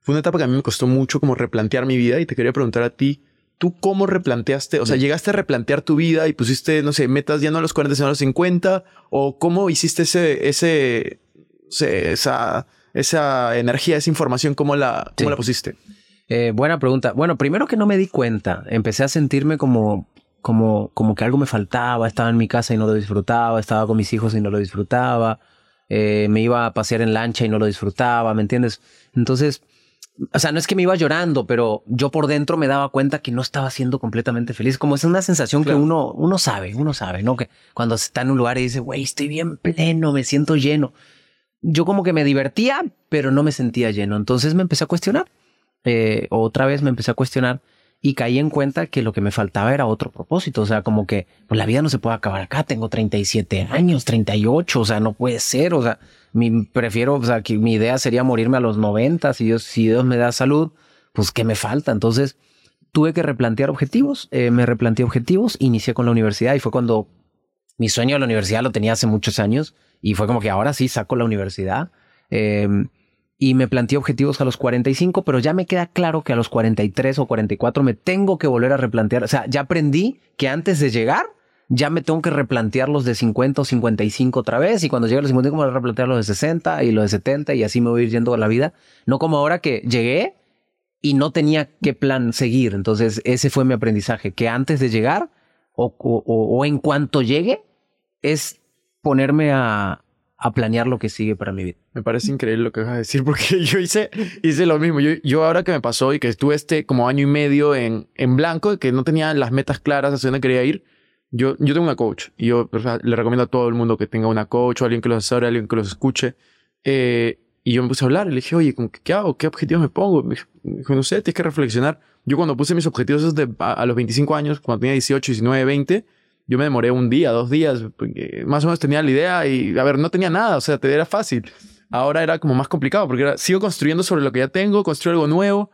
Fue una etapa que a mí me costó mucho como replantear mi vida y te quería preguntar a ti, ¿tú cómo replanteaste? O sea, ¿llegaste a replantear tu vida y pusiste, no sé, metas ya no a los 40, sino a los 50? ¿O cómo hiciste ese, ese, ese- esa, esa energía, esa información, cómo la, cómo Sí. la pusiste? Eh, buena pregunta. Bueno, primero que no me di cuenta, empecé a sentirme como, como, como que algo me faltaba. Estaba en mi casa y no lo disfrutaba. Estaba con mis hijos y no lo disfrutaba. Eh, me iba a pasear en lancha y no lo disfrutaba, ¿me entiendes? Entonces, o sea, no es que me iba llorando, pero yo por dentro me daba cuenta que no estaba siendo completamente feliz. Como es una sensación Claro. que uno, uno sabe, uno sabe, ¿no? Que cuando está en un lugar y dice, güey, estoy bien pleno, me siento lleno. Yo como que me divertía, pero no me sentía lleno. Entonces me empecé a cuestionar eh, otra vez me empecé a cuestionar y caí en cuenta que lo que me faltaba era otro propósito. O sea, como que pues, la vida no se puede acabar acá. Tengo 37 años, 38, o sea, no puede ser. O sea, mi, prefiero, o sea, que mi idea sería morirme a los 90. Si Dios, si Dios me da salud, pues ¿qué me falta? Entonces tuve que replantear objetivos. eh, me replanteé objetivos, inicié con la universidad y fue cuando mi sueño de la universidad lo tenía hace muchos años y fue como que ahora sí saco la universidad. Em, y me planteé objetivos a los 45, pero ya me queda claro que a los 43 o 44 me tengo que volver a replantear. O sea, ya aprendí que antes de llegar ya me tengo que replantear los de 50 o 55 otra vez y cuando llegue a los 50 voy a replantear los de 60 y los de 70 y así me voy a ir yendo a la vida. No como ahora que llegué y no tenía qué plan seguir. Entonces ese fue mi aprendizaje, que antes de llegar o, o en cuanto llegue es ponerme a, a planear lo que sigue para mi vida. Me parece increíble lo que vas a decir porque yo hice, hice lo mismo. Yo, yo ahora que me pasó y que estuve este como año y medio en, en blanco, que no tenía las metas claras hacia dónde quería ir, yo, yo tengo una coach y yo le recomiendo a todo el mundo que tenga una coach o alguien que los asesore, alguien que los escuche. Eh, y yo me puse a hablar le dije, oye, ¿qué hago? ¿Qué objetivos me pongo? Me dijo, no sé, tienes que reflexionar. Yo cuando puse mis objetivos de, a, los 25 años, cuando tenía 18, 19, 20, yo me demoré un día, dos días, más o menos tenía la idea y, a ver, no tenía nada, o sea, te era fácil. Ahora era como más complicado, porque era, sigo construyendo sobre lo que ya tengo, construyo algo nuevo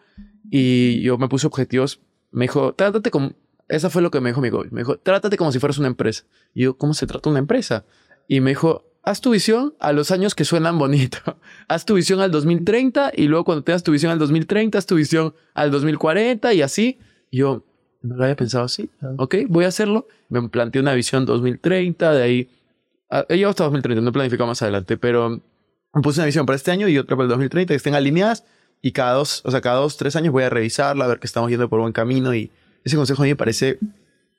y yo me puse objetivos. Me dijo, trátate como, esa fue lo que me dijo mi coach, me dijo, trátate como si fueras una empresa. Y yo, ¿cómo se trata una empresa? Y me dijo, haz tu visión a los años que suenan bonito. haz tu visión al 2030 y luego cuando tengas tu visión al 2030, haz tu visión al 2040 y así. Y yo, no lo había pensado así. Ok, voy a hacerlo. Me planteé una visión 2030, de ahí. Ah, he llegado hasta 2030, no he planificado más adelante, pero me puse una visión para este año y otra para el 2030 que estén alineadas y cada dos, o sea, cada dos, tres años voy a revisarla, a ver que estamos yendo por buen camino y ese consejo a mí me parece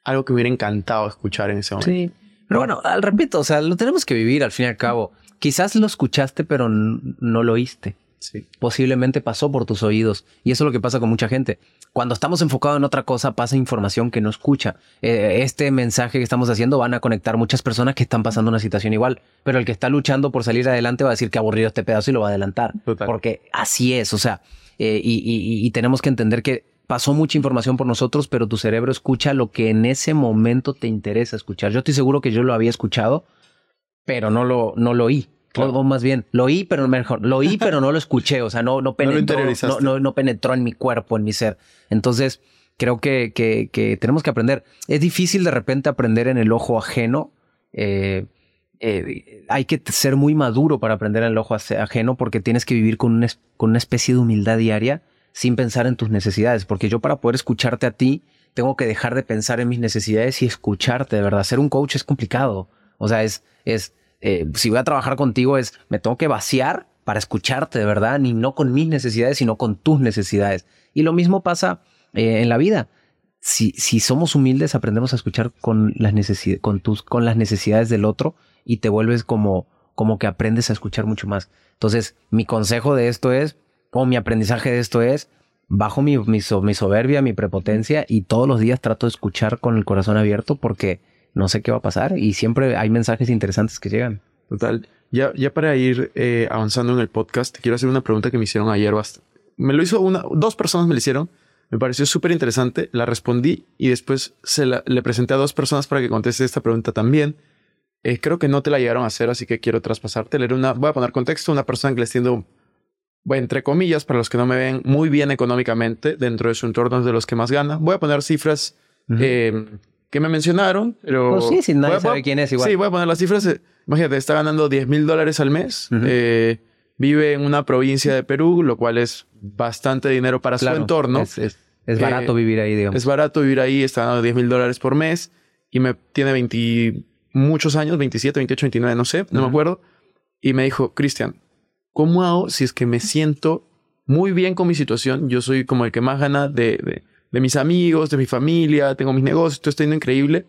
algo que me hubiera encantado escuchar en ese momento. Sí, pero bueno, al repito, o sea, lo tenemos que vivir al fin y al cabo. Quizás lo escuchaste, pero no lo oíste. Sí. Posiblemente pasó por tus oídos. Y eso es lo que pasa con mucha gente. Cuando estamos enfocados en otra cosa, pasa información que no escucha. Eh, este mensaje que estamos haciendo van a conectar muchas personas que están pasando una situación igual. Pero el que está luchando por salir adelante va a decir que aburrido este pedazo y lo va a adelantar. Porque así es. O sea, eh, y, y tenemos que entender que pasó mucha información por nosotros, pero tu cerebro escucha lo que en ese momento te interesa escuchar. Yo estoy seguro que yo lo había escuchado, pero no lo, no lo oí. O, más bien, lo oí, pero mejor, lo oí, pero no lo escuché, o sea, no, no penetró, no, no, penetró en mi cuerpo, en mi ser. Entonces, creo que, que, que, tenemos que aprender. Es difícil de repente aprender en el ojo ajeno. Eh, eh, hay que ser muy maduro para aprender en el ojo ajeno porque tienes que vivir con una, con una especie de humildad diaria sin pensar en tus necesidades. Porque yo para poder escucharte a ti, tengo que dejar de pensar en mis necesidades y escucharte, de verdad. Ser un coach es complicado. O sea, es, es eh, si voy a trabajar contigo es, me tengo que vaciar para escucharte de verdad, ni no con mis necesidades, sino con tus necesidades. Y lo mismo pasa eh, en la vida. Si, si somos humildes, aprendemos a escuchar con las, con, tus, con las necesidades del otro y te vuelves como, como que aprendes a escuchar mucho más. Entonces, mi consejo de esto es, o mi aprendizaje de esto es, bajo mi, mi, mi soberbia, mi prepotencia y todos los días trato de escuchar con el corazón abierto porque no sé qué va a pasar y siempre hay mensajes interesantes que llegan. Total. Ya, ya para ir eh, avanzando en el podcast, quiero hacer una pregunta que me hicieron ayer. Me lo hizo una, dos personas me lo hicieron. Me pareció súper interesante. La respondí y después se le presenté a dos personas para que conteste esta pregunta también. Eh, creo que no te la llegaron a hacer, así que quiero traspasarte. Leer una, voy a poner contexto. Una persona que le siendo, bueno, entre comillas, para los que no me ven, muy bien económicamente dentro de su entorno de los que más gana. Voy a poner cifras que me mencionaron, pero... Pues sí, si nadie sabe quién es igual. Sí, voy a poner las cifras. Imagínate, está ganando 10 mil dólares al mes. Eh, vive en una provincia de Perú, lo cual es bastante dinero para su entorno. Es, es, barato eh, vivir ahí, digamos. Es barato vivir ahí, está ganando 10 mil dólares por mes y me tiene 20, muchos años, 27, 28, 29, no sé, no me acuerdo. Y me dijo, Cristian, ¿cómo hago si es que me siento muy bien con mi situación? Yo soy como el que más gana de de mis amigos, de mi familia, tengo mis negocios, todo está yendo increíble.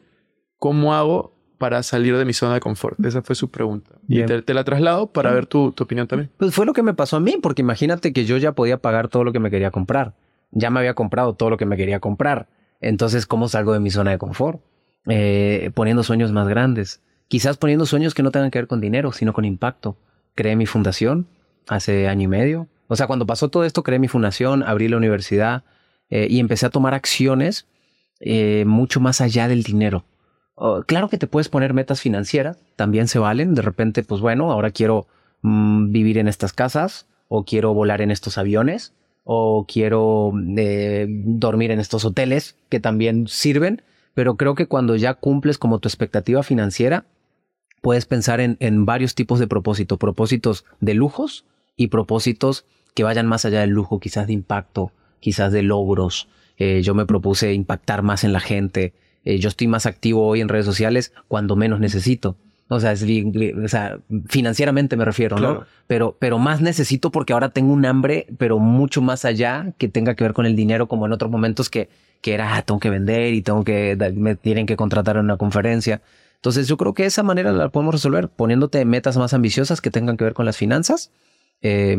¿Cómo hago para salir de mi zona de confort? Esa fue su pregunta. Y te, la traslado para ver tu, tu, opinión también. Pues fue lo que me pasó a mí, porque imagínate que yo ya podía pagar todo lo que me quería comprar. Ya me había comprado todo lo que me quería comprar. Entonces, ¿cómo salgo de mi zona de confort? Eh, poniendo sueños más grandes. Quizás poniendo sueños que no tengan que ver con dinero, sino con impacto. Creé mi fundación hace año y medio. O sea, cuando pasó todo esto, creé mi fundación, abrí la universidad, eh, y empecé a tomar acciones eh, mucho más allá del dinero. Oh, claro que te puedes poner metas financieras, también se valen. De repente, pues bueno, ahora quiero mm, vivir en estas casas, o quiero volar en estos aviones, o quiero eh, dormir en estos hoteles que también sirven. pero creo que cuando ya cumples como tu expectativa financiera, puedes pensar en, en varios tipos de propósitos, propósitos de lujos y propósitos que vayan más allá del lujo, quizás de impacto, quizás de logros. Eh, yo me propuse impactar más en la gente. Eh, yo estoy más activo hoy en redes sociales cuando menos necesito. O sea, es, o sea financieramente me refiero, ¿no? Pero, pero más necesito porque ahora tengo un hambre, pero mucho más allá que tenga que ver con el dinero, como en otros momentos que, que era, ah, tengo que vender y tengo que, me tienen que contratar en una conferencia. Entonces yo creo que esa manera la podemos resolver poniéndote metas más ambiciosas que tengan que ver con las finanzas eh,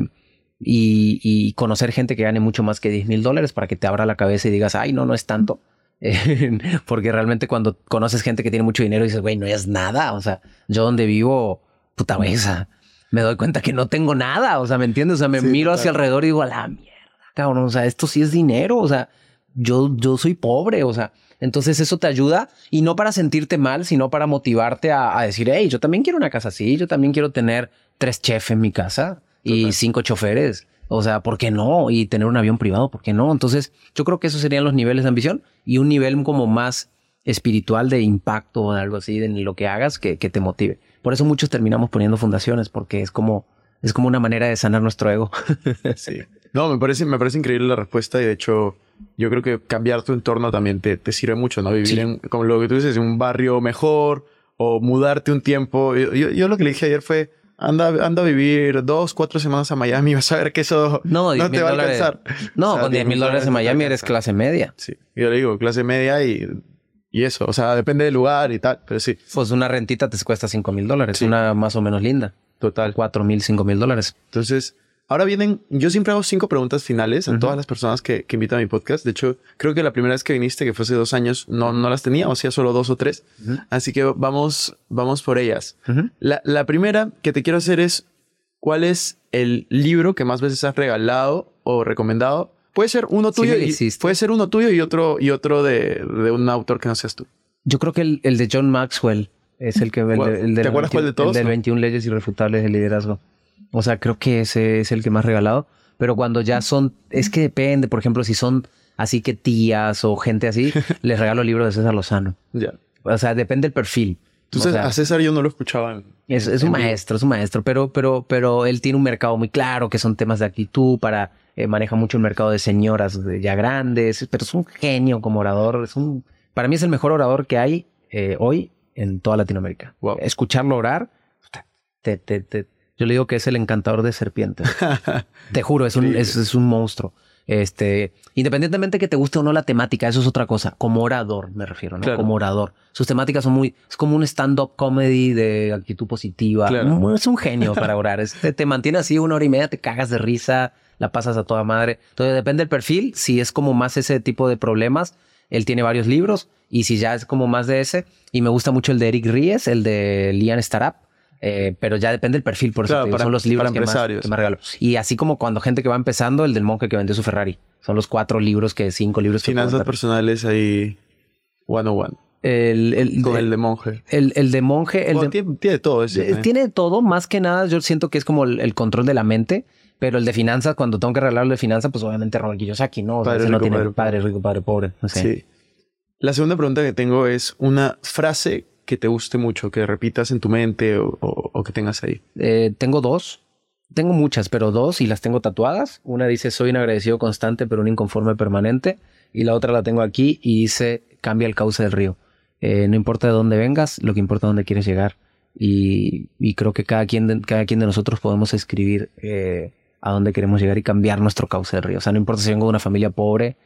y, y, conocer gente que gane mucho más que 10 mil dólares para que te abra la cabeza y digas, ay, no, no es tanto. porque realmente cuando conoces gente que tiene mucho dinero dices, güey, no es nada. O sea, yo donde vivo, puta besa, me doy cuenta que no tengo nada. O sea, ¿me entiendes? O sea, me miro hacia alrededor y digo, a la mierda, cabrón. O sea, esto sí es dinero. O sea, yo, yo soy pobre. O sea, entonces eso te ayuda y no para sentirte mal, sino para motivarte a, decir, hey, yo también quiero una casa así. Yo también quiero tener tres chefs en mi casa y cinco choferes. O sea, ¿por qué no? Y tener un avión privado, ¿por qué no? Entonces, yo creo que esos serían los niveles de ambición y un nivel como más espiritual de impacto o algo así de lo que hagas que, que, te motive. Por eso muchos terminamos poniendo fundaciones porque es como, es como una manera de sanar nuestro ego. sí. No, me parece, me parece increíble la respuesta y de hecho yo creo que cambiar tu entorno también te, te sirve mucho, ¿no? Vivir en, como lo que tú dices, en un barrio mejor o mudarte un tiempo. Yo, yo, yo lo que le dije ayer fue, Anda, anda a vivir dos, cuatro semanas a Miami y vas a ver que eso no, te va a alcanzar. No, con 10 mil dólares en Miami eres clase media. Sí, yo le digo, clase media y, y eso. O sea, depende del lugar y tal, pero sí. Pues una rentita te cuesta 5 mil dólares, una más o menos linda. Total. 4 mil, 5 mil dólares. Entonces, Ahora vienen, yo siempre hago cinco preguntas finales a todas las personas que, que, invitan a mi podcast. De hecho, creo que la primera vez que viniste, que fue hace dos años, no, no las tenía, o sea, solo dos o tres. Así que vamos, vamos por ellas. la, la, primera que te quiero hacer es, ¿cuál es el libro que más veces has regalado o recomendado? Puede ser uno tuyo, y, puede ser uno tuyo y otro, y otro de, de, un autor que no seas tú. Yo creo que el, el de John Maxwell es el que... El, ¿Te acuerdas cuál de todos? El de 21 leyes irrefutables de liderazgo. O sea, creo que ese es el que más regalado. Pero cuando ya son, es que depende, por ejemplo, si son así que tías o gente así, les regalo el libro de César Lozano. Ya. O sea, depende del perfil. Entonces, a César yo no lo escuchaba. es, es un maestro, es un maestro, pero, pero, pero él tiene un mercado muy claro, que son temas de actitud, para, eh, maneja mucho el mercado de señoras ya grandes, pero es un genio como orador, es un, para mí es el mejor orador que hay eh, hoy en toda Latinoamérica. Escucharlo orar, te, te, te, yo le digo que es el encantador de serpientes. te juro, es un, es, un monstruo. Este, independientemente que te guste o no la temática, eso es otra cosa. Como orador, me refiero, ¿no? Como orador. Sus temáticas son muy, es como un stand-up comedy de actitud positiva. Es un genio para orar. Este, te mantiene así una hora y media, te cagas de risa, la pasas a toda madre. Entonces depende del perfil. Si es como más ese tipo de problemas, él tiene varios libros. Y si ya es como más de ese, y me gusta mucho el de Eric Ries, el de Lian Startup eh, pero ya depende del perfil, por eso son los libros que más, que más, regalo. Y así como cuando gente que va empezando, el del monje que vendió su Ferrari. Son los cuatro libros que, cinco libros Finanzas personales ahí, one on one. El, el, Con el de monje. El, el de monje. El tiene, todo ese, eh, Tiene todo, más que nada, yo siento que es como el, control de la mente. Pero el de finanzas, cuando tengo que regalarlo de finanzas, pues obviamente Robert Kiyosaki, ¿no? O sea, padre, rico, no tiene padre, padre rico, padre pobre. Sí. La segunda pregunta que tengo es una frase que te guste mucho, que repitas en tu mente o, que tengas ahí? Eh, tengo dos. Tengo muchas, pero dos y las tengo tatuadas. Una dice soy un agradecido constante pero un inconforme permanente. Y la otra la tengo aquí y dice cambia el cauce del río. Eh, no importa de dónde vengas, lo que importa es dónde quieres llegar. Y, creo que cada quien, de, cada quien de nosotros podemos escribir eh, a dónde queremos llegar y cambiar nuestro cauce del río. O sea, no importa si vengo de una familia pobre,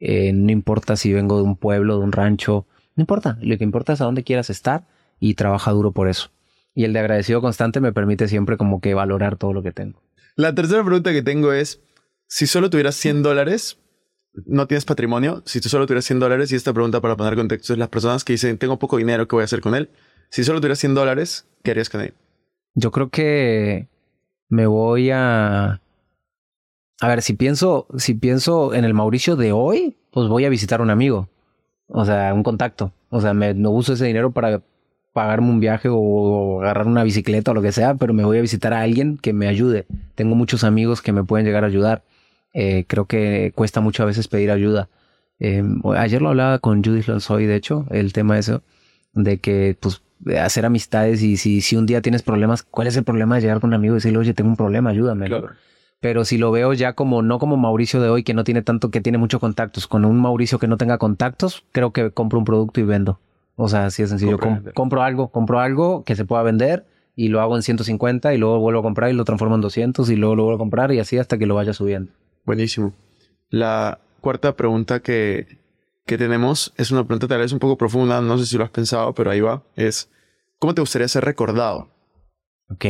no importa si vengo de un pueblo, de un rancho, no importa, lo que importa es a dónde quieras estar y trabaja duro por eso. Y el de agradecido constante me permite siempre como que valorar todo lo que tengo. La tercera pregunta que tengo es, si solo tuvieras 100 dólares, no tienes patrimonio, si tú solo tuvieras 100 dólares, y esta pregunta para poner contexto es las personas que dicen, tengo poco dinero, ¿qué voy a hacer con él? Si solo tuvieras 100 dólares, ¿qué harías con él? Yo creo que me voy a... A ver, si pienso, si pienso en el Mauricio de hoy, pues voy a visitar a un amigo. O sea, un contacto. O sea, me, no uso ese dinero para pagarme un viaje o agarrar una bicicleta o lo que sea, pero me voy a visitar a alguien que me ayude. Tengo muchos amigos que me pueden llegar a ayudar. Eh, creo que cuesta mucho a veces pedir ayuda. Eh, ayer lo hablaba con Judith Lonsoy, de hecho, el tema eso, de que pues hacer amistades y si, si un día tienes problemas, ¿cuál es el problema de llegar con un amigo y decirle, oye, tengo un problema, ayúdame? Pero si lo veo ya como, no como Mauricio de hoy, que no tiene tanto, que tiene muchos contactos, con un Mauricio que no tenga contactos, creo que compro un producto y vendo. O sea, así es sencillo. compro algo, compro algo que se pueda vender y lo hago en 150 y luego vuelvo a comprar y lo transformo en 200 y luego lo vuelvo a comprar y así hasta que lo vaya subiendo. Buenísimo. La cuarta pregunta que, que tenemos es una pregunta tal vez un poco profunda, no sé si lo has pensado, pero ahí va. Es, ¿cómo te gustaría ser recordado? Ok.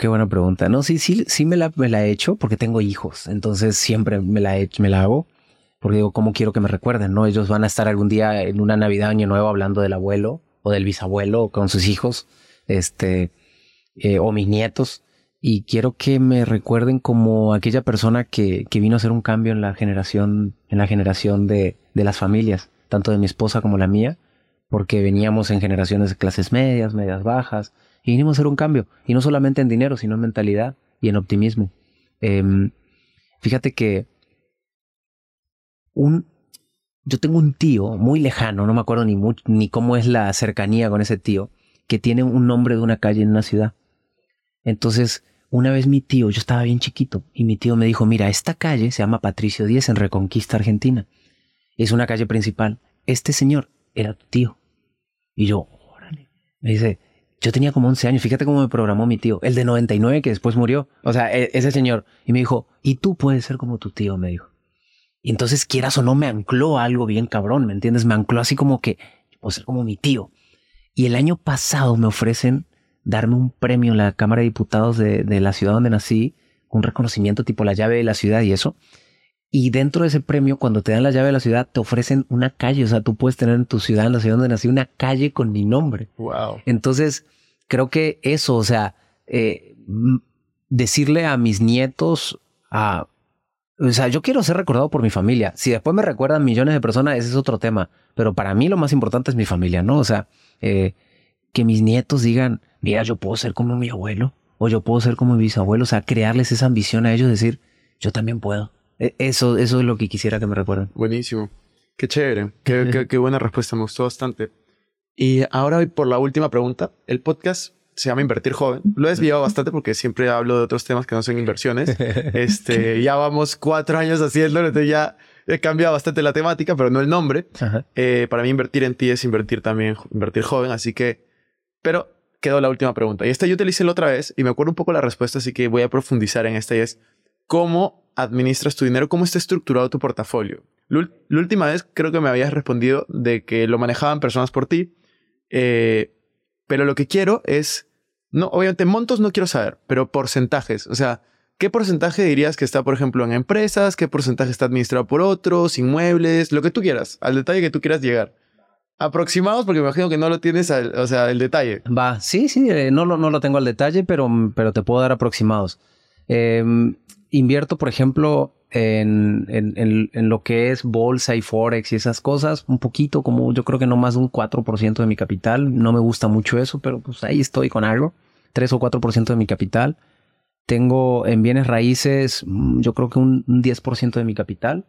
Qué buena pregunta. No, sí, sí, sí me la, me la he hecho porque tengo hijos, entonces siempre me la, he, me la hago porque digo, ¿cómo quiero que me recuerden? ¿No? Ellos van a estar algún día en una Navidad, Año Nuevo, hablando del abuelo o del bisabuelo con sus hijos, este, eh, o mis nietos. Y quiero que me recuerden como aquella persona que, que vino a hacer un cambio en la generación, en la generación de, de las familias, tanto de mi esposa como la mía, porque veníamos en generaciones de clases medias, medias bajas, y vinimos a hacer un cambio, y no solamente en dinero, sino en mentalidad y en optimismo. Em, fíjate que un, yo tengo un tío muy lejano, no me acuerdo ni, ni cómo es la cercanía con ese tío, que tiene un nombre de una calle en una ciudad. Entonces, una vez mi tío, yo estaba bien chiquito, y mi tío me dijo, mira, esta calle se llama Patricio Díez en Reconquista, Argentina. Es una calle principal. Este señor era tu tío. Y yo, órale. Me dice, yo tenía como 11 años, fíjate cómo me programó mi tío, el de 99 que después murió. O sea, e-, ese señor. Y me dijo, y tú puedes ser como tu tío, me dijo. Y entonces, quieras o no, me ancló algo bien cabrón, ¿me entiendes? Me ancló así como que puedo ser como mi tío. Y el año pasado me ofrecen darme un premio en la Cámara de Diputados de, de la ciudad donde nací, un reconocimiento tipo la llave de la ciudad y eso. Y dentro de ese premio, cuando te dan la llave de la ciudad, te ofrecen una calle. O sea, tú puedes tener en tu ciudad, en la ciudad donde nací, una calle con mi nombre. Wow. Entonces, creo que eso, o sea, eh, decirle a mis nietos, a, o sea, yo quiero ser recordado por mi familia. Si después me recuerdan millones de personas, ese es otro tema. Pero para mí lo más importante es mi familia, ¿no? O sea, eh, que mis nietos digan, mira, yo puedo ser como mi abuelo o yo puedo ser como mi bisabuelo. O sea, crearles esa ambición a ellos, decir, yo también puedo. E, eso, eso es lo que quisiera que me recuerden. Buenísimo. Qué chévere. Qué, qué buena respuesta. Me gustó bastante. Y ahora por la última pregunta. El podcast se llama Invertir Joven. Lo he desviado bastante porque siempre hablo de otros temas que no son inversiones. Este, ya vamos cuatro años haciéndolo, entonces ya he cambiado bastante la temática, pero no el nombre. Eh, para mí invertir en ti es invertir también, invertir joven, así que... Pero quedó la última pregunta. Y esta yo te la hice la otra vez y me acuerdo un poco la respuesta, así que voy a profundizar en esta y es cómo administras tu dinero, cómo está estructurado tu portafolio. La, última vez creo que me habías respondido de que lo manejaban personas por ti, eh, pero lo que quiero es no, obviamente montos no quiero saber, pero porcentajes. O sea, ¿qué porcentaje dirías que está, por ejemplo, en empresas? ¿Qué porcentaje está administrado por otros? Inmuebles, lo que tú quieras, al detalle que tú quieras llegar. Aproximados, porque me imagino que no lo tienes, o sea, el detalle. Va, sí, sí, eh, no, lo, no lo tengo al detalle, pero, pero te puedo dar aproximados. Em, invierto, por ejemplo, en, en, en, lo que es bolsa y forex y esas cosas, un poquito, como yo creo que no más de un 4% de mi capital. No me gusta mucho eso, pero pues ahí estoy con algo. 3 o 4% de mi capital. Tengo en bienes raíces, mm, yo creo que un 10% de mi capital.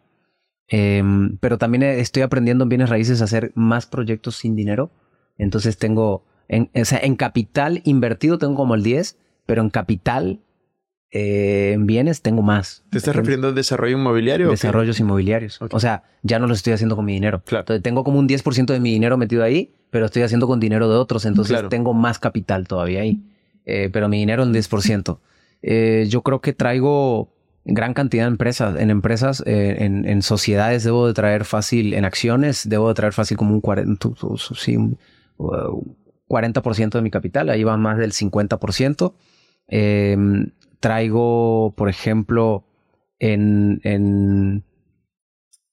Em, pero también estoy aprendiendo en bienes raíces a hacer más proyectos sin dinero. Entonces tengo, en, o sea, en capital invertido tengo como el 10, pero en capital eh, en bienes tengo más. ¿Te estás refiriendo al desarrollo inmobiliario? Desarrollos inmobiliarios. O sea, ya no lo estoy haciendo con mi dinero. Claro. Entonces tengo como un 10% de mi dinero metido ahí, pero estoy haciendo con dinero de otros. Entonces tengo más capital todavía ahí. Eh, pero mi dinero en 10%. Eh, yo creo que traigo gran cantidad de empresas. En empresas, en, en, sociedades debo de traer fácil, en acciones debo de traer fácil como un 40, sí, 40% de mi capital. Ahí va más del 50%. Eh, traigo, por ejemplo, en, en,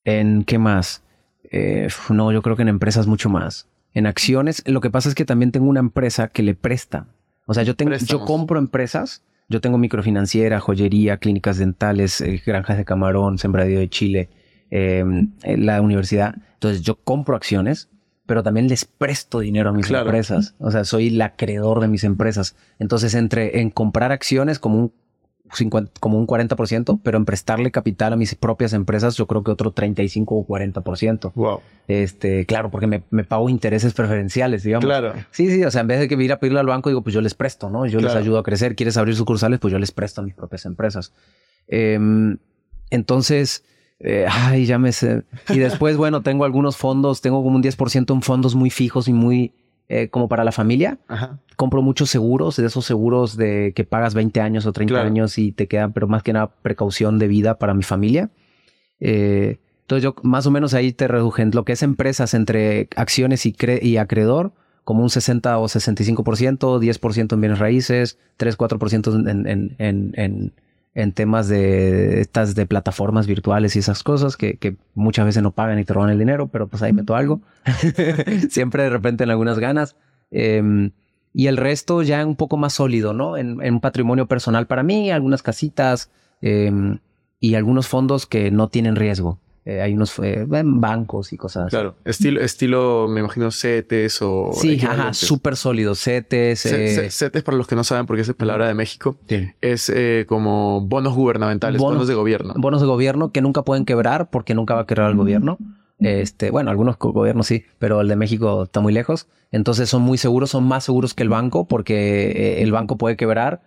en ¿qué más? Eh, no, yo creo que en empresas mucho más. En acciones, lo que pasa es que también tengo una empresa que le presta. O sea, yo tengo, yo compro empresas, yo tengo microfinanciera, joyería, clínicas dentales, eh, granjas de camarón, sembradío de chile, em, la universidad. Entonces yo compro acciones, pero también les presto dinero a mis empresas. O sea, soy el acreedor de mis empresas. Entonces, entre en comprar acciones como un como un 40%, pero en prestarle capital a mis propias empresas yo creo que otro 35 o 40%. Wow. Este, claro, porque me, me, pago intereses preferenciales, digamos. Claro. Sí, sí, o sea, en vez de que ir a pedirle al banco, digo, pues yo les presto, ¿no? Yo les ayudo a crecer. ¿Quieres abrir sucursales? Pues yo les presto a mis propias empresas. Em, entonces, eh, ay, ya me sé. Y después, bueno, tengo algunos fondos, tengo como un 10% en fondos muy fijos y muy eh, como para la familia. Compro muchos seguros, de esos seguros de que pagas 20 años o 30 años y te quedan, pero más que nada precaución de vida para mi familia. Eh, entonces yo más o menos ahí te reduje en lo que es empresas entre acciones y, y acreedor, como un 60 o 65%, 10% en bienes raíces, 3, 4% en, en, en, en en temas de estas de plataformas virtuales y esas cosas que, muchas veces no pagan y te roban el dinero, pero pues ahí meto algo. Siempre de repente en algunas ganas. Em, y el resto ya un poco más sólido, ¿no? En, un patrimonio personal para mí, algunas casitas em, y algunos fondos que no tienen riesgo. Eh, hay unos eh, bancos y cosas así. Claro, estilo, estilo, me imagino CETES o... Sí, ajá, súper sólido. CETES. Eh... CETES, para los que no saben, porque es palabra de México, es eh, como bonos gubernamentales, bonos, de gobierno. Bonos de gobierno que nunca pueden quebrar porque nunca va a quebrar el gobierno. Este, bueno, algunos gobiernos sí, pero el de México está muy lejos. Entonces son muy seguros, son más seguros que el banco porque el banco puede quebrar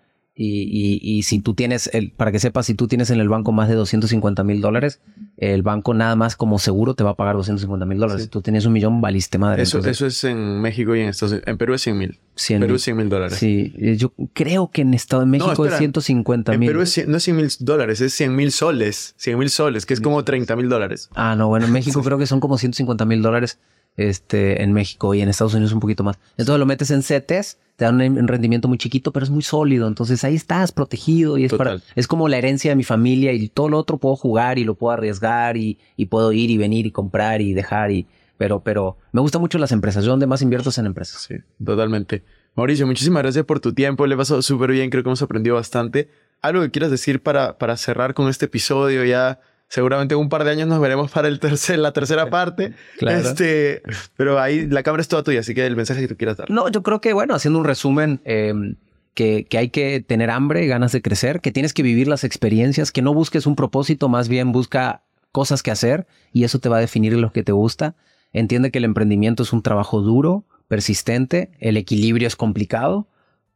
y, y, si tú tienes, el, para que sepas, si tú tienes en el banco más de 250 mil dólares, el banco nada más como seguro te va a pagar 250 mil dólares. Si tú tienes un millón, valiste madre. Eso, eso es en México y en Estados Unidos. En Perú es 100 mil. Perú es 100 mil dólares. Sí, yo creo que en Estado de México es 150 mil. En Perú no es 100 mil dólares, es 100 mil soles. 100 mil soles, que es como 30 mil dólares. Ah, no, bueno, en México creo que son como 150 mil dólares este, en México y en Estados Unidos un poquito más. Entonces lo metes en CETES te dan un rendimiento muy chiquito, pero es muy sólido. Entonces ahí estás protegido y es, para, es como la herencia de mi familia y todo lo otro puedo jugar y lo puedo arriesgar y, y puedo ir y venir y comprar y dejar y, pero, pero me gustan mucho las empresas. Yo donde más invierto es en empresas. Sí, totalmente. Mauricio, muchísimas gracias por tu tiempo. Le pasado súper bien. Creo que hemos aprendido bastante. ¿Algo que quieras decir para, para cerrar con este episodio ya? Seguramente en un par de años nos veremos para el tercer, la tercera parte. claro. Este, pero ahí la cámara es toda tuya, así que el mensaje que tú quieras dar. No, yo creo que, bueno, haciendo un resumen, em, que, que, hay que tener hambre, ganas de crecer, que tienes que vivir las experiencias, que no busques un propósito, más bien busca cosas que hacer y eso te va a definir lo que te gusta. Entiende que el emprendimiento es un trabajo duro, persistente, el equilibrio es complicado,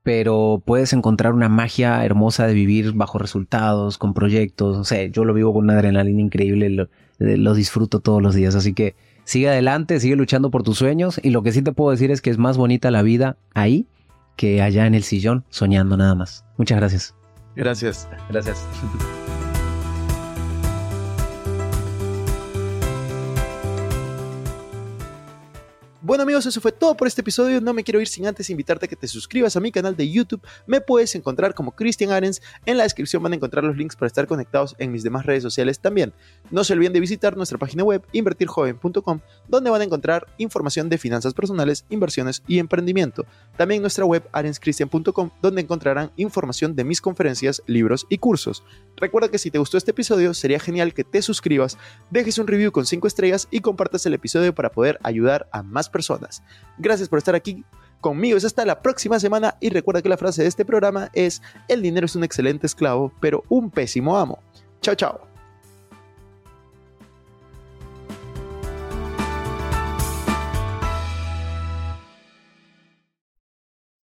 pero puedes encontrar una magia hermosa de vivir bajo resultados, con proyectos. O sea, yo lo vivo con una adrenalina increíble, lo, lo, disfruto todos los días. Así que sigue adelante, sigue luchando por tus sueños. Y lo que sí te puedo decir es que es más bonita la vida ahí que allá en el sillón, soñando nada más. Muchas gracias. Gracias. Gracias. Bueno amigos, eso fue todo por este episodio. No me quiero ir sin antes invitarte a que te suscribas a mi canal de YouTube. Me puedes encontrar como Christian Arens. En la descripción van a encontrar los links para estar conectados en mis demás redes sociales también. No se olviden de visitar nuestra página web invertirjoven.com, donde van a encontrar información de finanzas personales, inversiones y emprendimiento. También nuestra web arenschristian.com, donde encontrarán información de mis conferencias, libros y cursos. Recuerda que si te gustó este episodio, sería genial que te suscribas, dejes un review con 5 estrellas y compartas el episodio para poder ayudar a más personas. Gracias por estar aquí conmigo. Es hasta la próxima semana y recuerda que la frase de este programa es, el dinero es un excelente esclavo, pero un pésimo amo. Chao, chao.